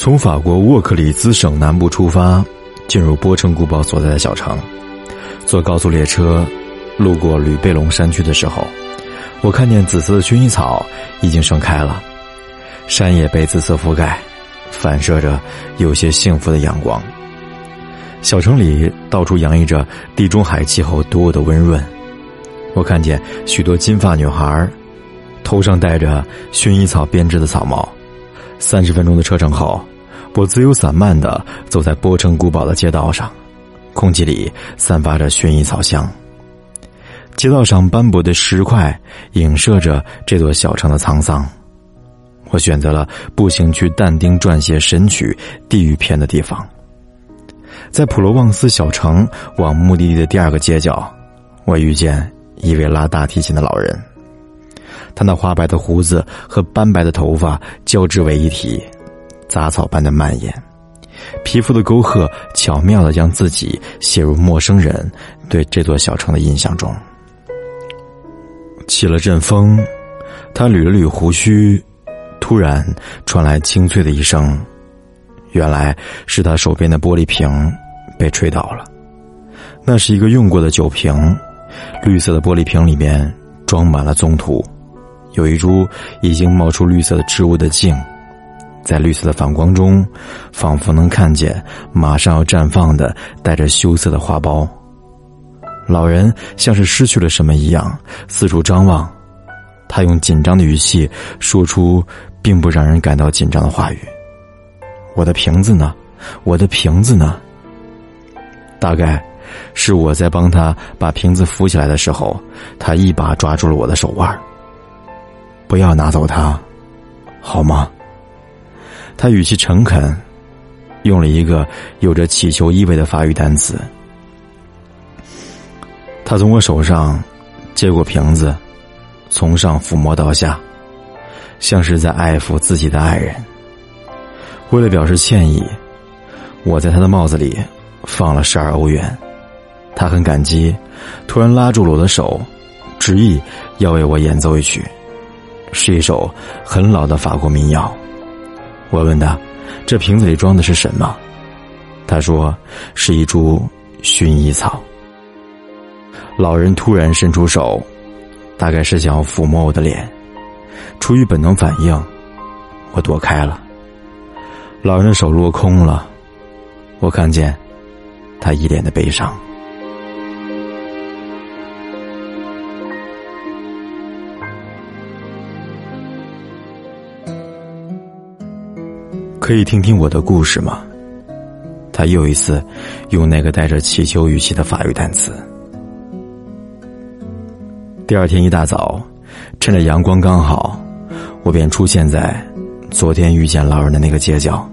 从法国沃克里兹省南部出发，进入波城古堡所在的小城。坐高速列车路过吕贝龙山区的时候，我看见紫色的薰衣草已经盛开了，山也被紫色覆盖，反射着有些幸福的阳光。小城里到处洋溢着地中海气候独有的温润。我看见许多金发女孩，头上戴着薰衣草编织的草帽。三十分钟的车程后，我自由散漫的走在波城古堡的街道上，空气里散发着薰衣草香。街道上斑驳的石块影射着这座小城的沧桑。我选择了步行去但丁撰写《神曲》地狱篇的地方。在普罗旺斯小城往目的地的第二个街角，我遇见一位拉大提琴的老人。他那花白的胡子和斑白的头发交织为一体，杂草般的蔓延，皮肤的沟壑巧妙的将自己写入陌生人对这座小城的印象中。起了阵风，他捋了捋胡须，突然传来清脆的一声，原来是他手边的玻璃瓶被吹倒了。那是一个用过的酒瓶，绿色的玻璃瓶里面装满了棕土。有一株已经冒出绿色的植物的茎，在绿色的反光中，仿佛能看见马上要绽放的带着羞涩的花苞。老人像是失去了什么一样，四处张望。他用紧张的语气说出并不让人感到紧张的话语：“我的瓶子呢？我的瓶子呢？”大概是我在帮他把瓶子扶起来的时候，他一把抓住了我的手腕。不要拿走它，好吗？他语气诚恳，用了一个有着乞求意味的法语单词。他从我手上接过瓶子，从上抚摸到下，像是在爱抚自己的爱人。为了表示歉意，我在他的帽子里放了十二欧元。他很感激，突然拉住了我的手，执意要为我演奏一曲。是一首很老的法国民谣。我问他：“这瓶子里装的是什么？”他说：“是一株薰衣草。”老人突然伸出手，大概是想要抚摸我的脸。出于本能反应，我躲开了。老人的手落空了，我看见他一脸的悲伤。可以听听我的故事吗？他又一次用那个带着乞求语气的法语单词。第二天一大早，趁着阳光刚好，我便出现在昨天遇见老人的那个街角。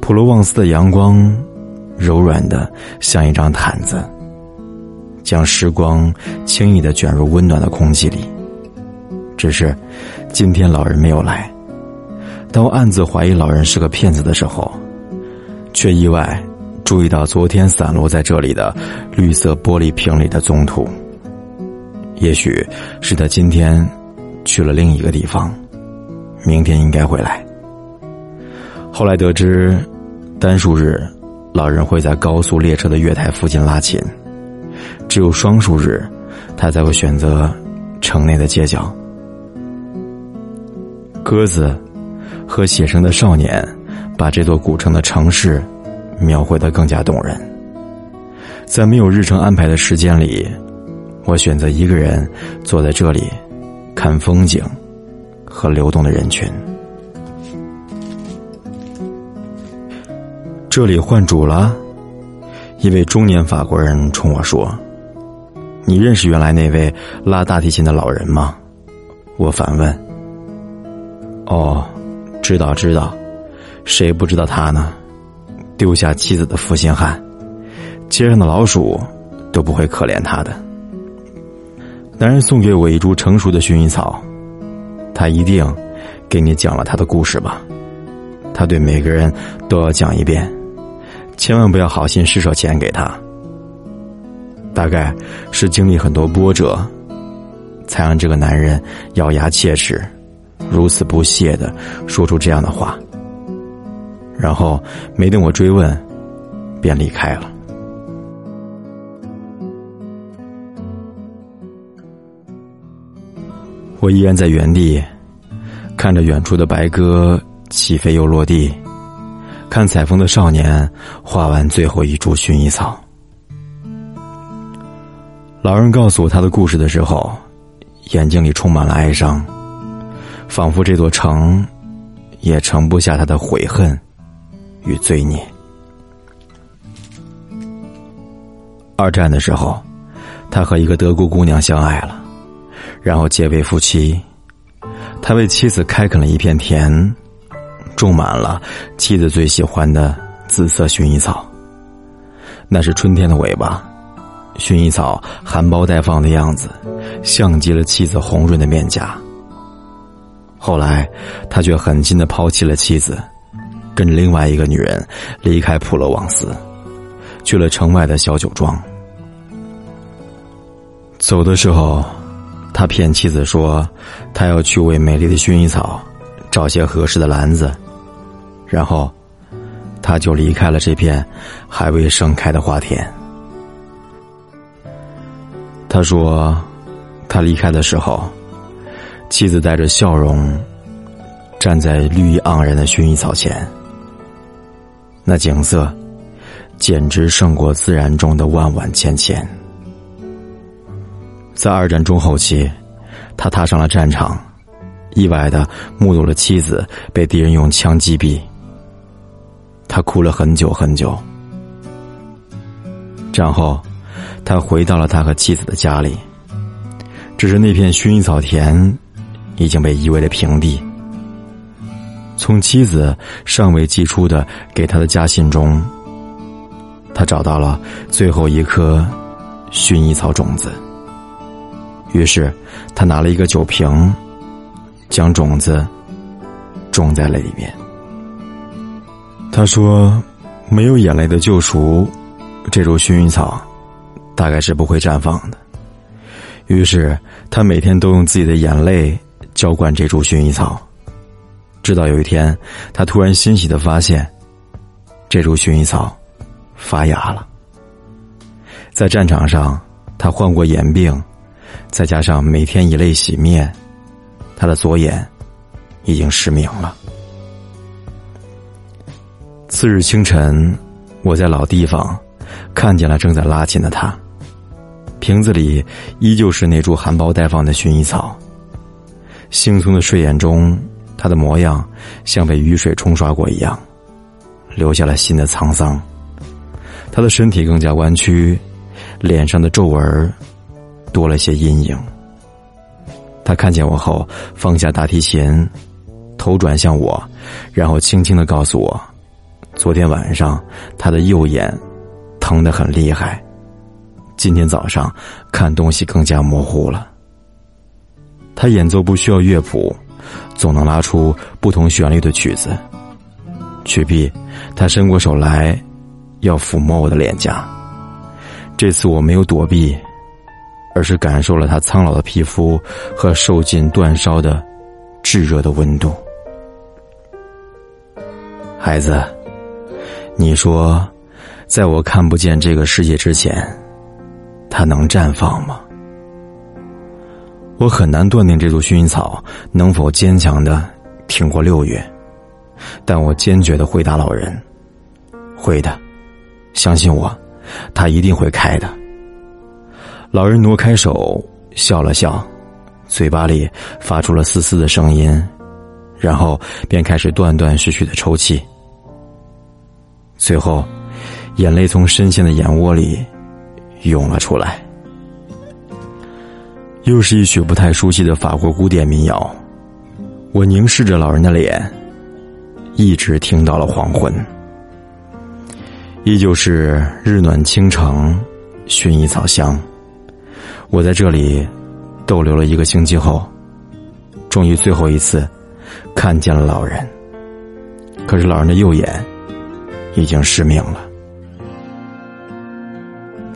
普罗旺斯的阳光柔软的像一张毯子，将时光轻易的卷入温暖的空气里。只是今天老人没有来。当我暗自怀疑老人是个骗子的时候，却意外注意到昨天散落在这里的绿色玻璃瓶里的棕土。也许是他今天去了另一个地方，明天应该回来。后来得知，单数日老人会在高速列车的月台附近拉琴，只有双数日他才会选择城内的街角。鸽子。和写生的少年，把这座古城的城市描绘得更加动人。在没有日程安排的时间里，我选择一个人坐在这里，看风景和流动的人群。这里换主了，一位中年法国人冲我说：“你认识原来那位拉大提琴的老人吗？”我反问：“哦。”知道知道，谁不知道他呢？丢下妻子的负心汉，街上的老鼠都不会可怜他的。男人送给我一株成熟的薰衣草，他一定给你讲了他的故事吧？他对每个人都要讲一遍，千万不要好心施舍钱给他。大概是经历很多波折，才让这个男人咬牙切齿。如此不屑的说出这样的话，然后没等我追问，便离开了。我依然在原地，看着远处的白鸽起飞又落地，看采风的少年画完最后一株薰衣草。老人告诉我他的故事的时候，眼睛里充满了哀伤，仿佛这座城也盛不下他的悔恨与罪孽。二战的时候，他和一个德国姑娘相爱了。然后结为夫妻，他为妻子开垦了一片田，种满了妻子最喜欢的紫色薰衣草。那是春天的尾巴，薰衣草含苞待放的样子，像极了妻子红润的面颊。后来，他却狠心的抛弃了妻子，跟另外一个女人离开普罗旺斯，去了城外的小酒庄。走的时候。他骗妻子说，他要去为美丽的薰衣草找些合适的篮子，然后他就离开了这片还未盛开的花田。他说，他离开的时候，妻子带着笑容站在绿意盎然的薰衣草前，那景色简直胜过自然中的万万千千。在二战中后期，他踏上了战场，意外的目睹了妻子被敌人用枪击毙。他哭了很久很久。战后，他回到了他和妻子的家里，只是那片薰衣草田已经被夷为了平地。从妻子尚未寄出的给他的家信中，他找到了最后一颗薰衣草种子。于是，他拿了一个酒瓶，将种子种在了里面。他说：“没有眼泪的救赎，这株薰衣草大概是不会绽放的。”于是，他每天都用自己的眼泪浇灌这株薰衣草，直到有一天，他突然欣喜的发现，这株薰衣草发芽了。在战场上，他患过眼病。再加上每天以泪洗面，他的左眼已经失明了。次日清晨，我在老地方看见了正在拉琴的他，瓶子里依旧是那株含苞待放的薰衣草。惺忪的睡眼中，他的模样像被雨水冲刷过一样，留下了新的沧桑。他的身体更加弯曲，脸上的皱纹。多了些阴影。他看见我后，放下大提琴，头转向我，然后轻轻的告诉我：昨天晚上他的右眼疼得很厉害，今天早上看东西更加模糊了。他演奏不需要乐谱，总能拉出不同旋律的曲子。曲毕，他伸过手来，要抚摸我的脸颊。这次我没有躲避。而是感受了他苍老的皮肤和受尽煅烧的炙热的温度。孩子，你说，在我看不见这个世界之前，它能绽放吗？我很难断定这株薰衣草能否坚强的挺过六月，但我坚决的回答老人：会的，相信我，它一定会开的。老人挪开手，笑了笑，嘴巴里发出了嘶嘶的声音，然后便开始断断续续的抽泣。最后，眼泪从深陷的眼窝里涌了出来。又是一曲不太熟悉的法国古典民谣，我凝视着老人的脸，一直听到了黄昏。依旧是日暖倾城，薰衣草香。我在这里逗留了一个星期后，终于最后一次看见了老人。可是老人的右眼已经失明了。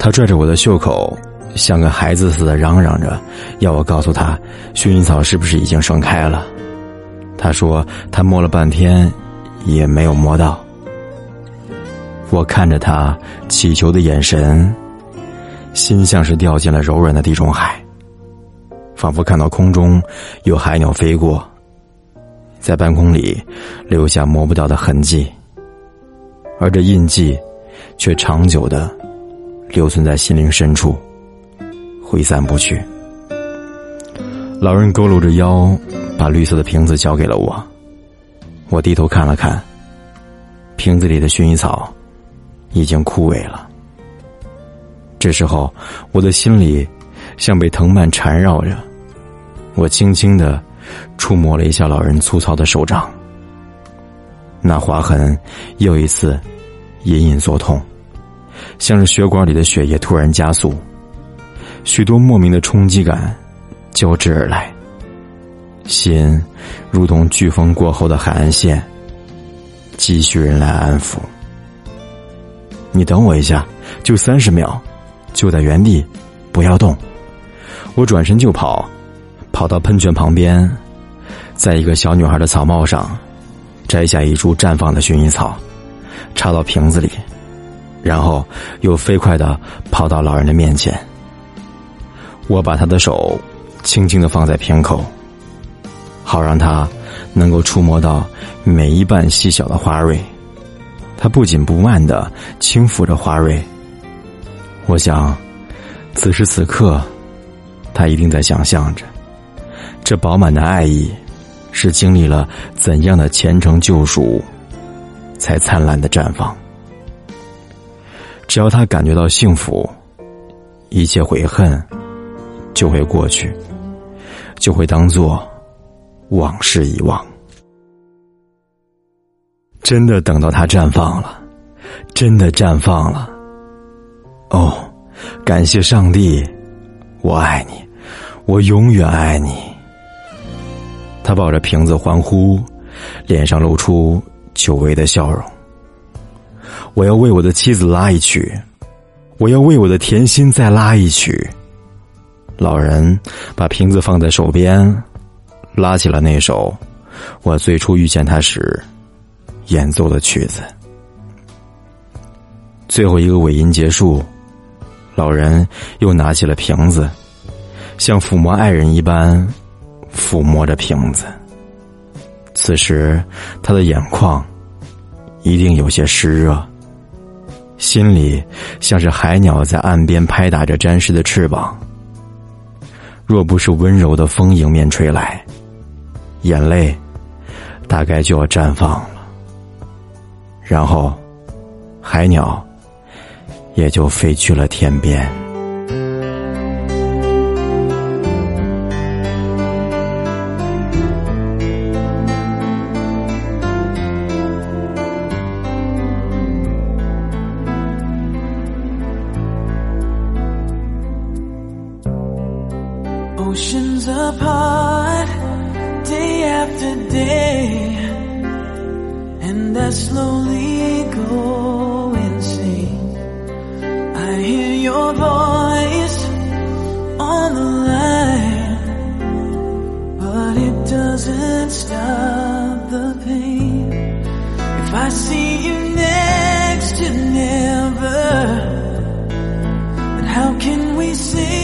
他拽着我的袖口，像个孩子似的嚷嚷着，要我告诉他薰衣草是不是已经盛开了。他说他摸了半天也没有摸到。我看着他乞求的眼神，心像是掉进了柔软的地中海，仿佛看到空中有海鸟飞过，在半空里留下抹不掉的痕迹，而这印记却长久的留存在心灵深处，挥散不去。老人佝偻着腰，把绿色的瓶子交给了我。我低头看了看，瓶子里的薰衣草已经枯萎了。这时候，我的心里像被藤蔓缠绕着。我轻轻的触摸了一下老人粗糙的手掌，那划痕又一次隐隐作痛，像是血管里的血液突然加速，许多莫名的冲击感。交织而来，心如同飓风过后的海岸线，急需人来安抚。你等我一下，就三十秒，就在原地，不要动。我转身就跑，跑到喷泉旁边，在一个小女孩的草帽上摘下一株绽放的薰衣草，插到瓶子里，然后又飞快的跑到老人的面前。我把他的手。轻轻的放在瓶口，好让他能够触摸到每一瓣细小的花蕊。他不紧不慢的轻抚着花蕊。我想，此时此刻，他一定在想象着，这饱满的爱意是经历了怎样的虔诚救赎，才灿烂的绽放。只要他感觉到幸福，一切悔恨就会过去。就会当做往事遗忘。真的等到它绽放了，真的绽放了。哦，感谢上帝，我爱你，我永远爱你。他抱着瓶子欢呼，脸上露出久违的笑容。我要为我的妻子拉一曲，我要为我的甜心再拉一曲。老人把瓶子放在手边，拉起了那首我最初遇见他时演奏的曲子。最后一个尾音结束，老人又拿起了瓶子，像抚摸爱人一般抚摸着瓶子。此时，他的眼眶一定有些湿热，心里像是海鸟在岸边拍打着沾湿的翅膀。若不是温柔的风迎面吹来，眼泪大概就要绽放了。然后，海鸟也就飞去了天边。Stop the pain. If I see you next to never, then how can we say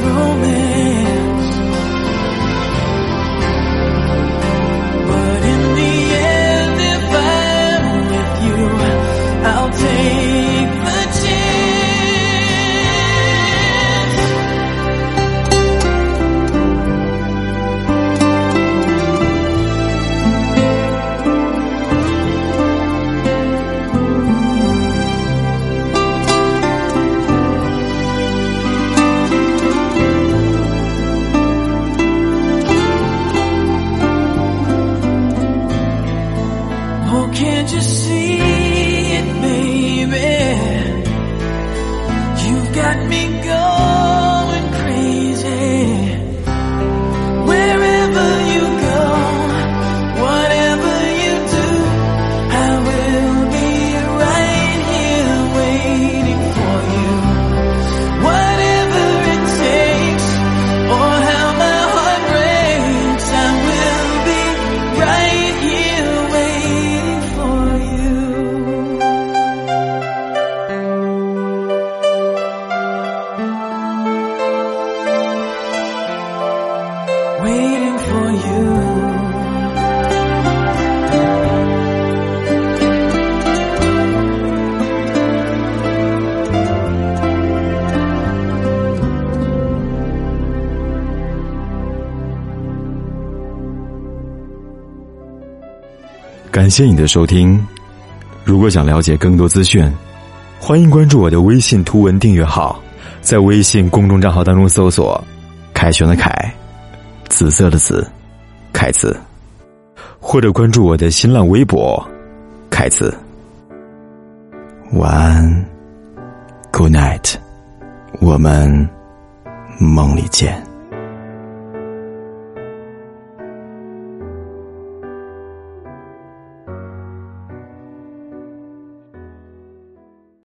romance. 感谢你的收听。如果想了解更多资讯，欢迎关注我的微信图文订阅号，在微信公众账号当中搜索‘凯旋的凯’，紫色的紫，凯子，或者关注我的新浪微博‘凯子’。晚安，Good night，我们梦里见。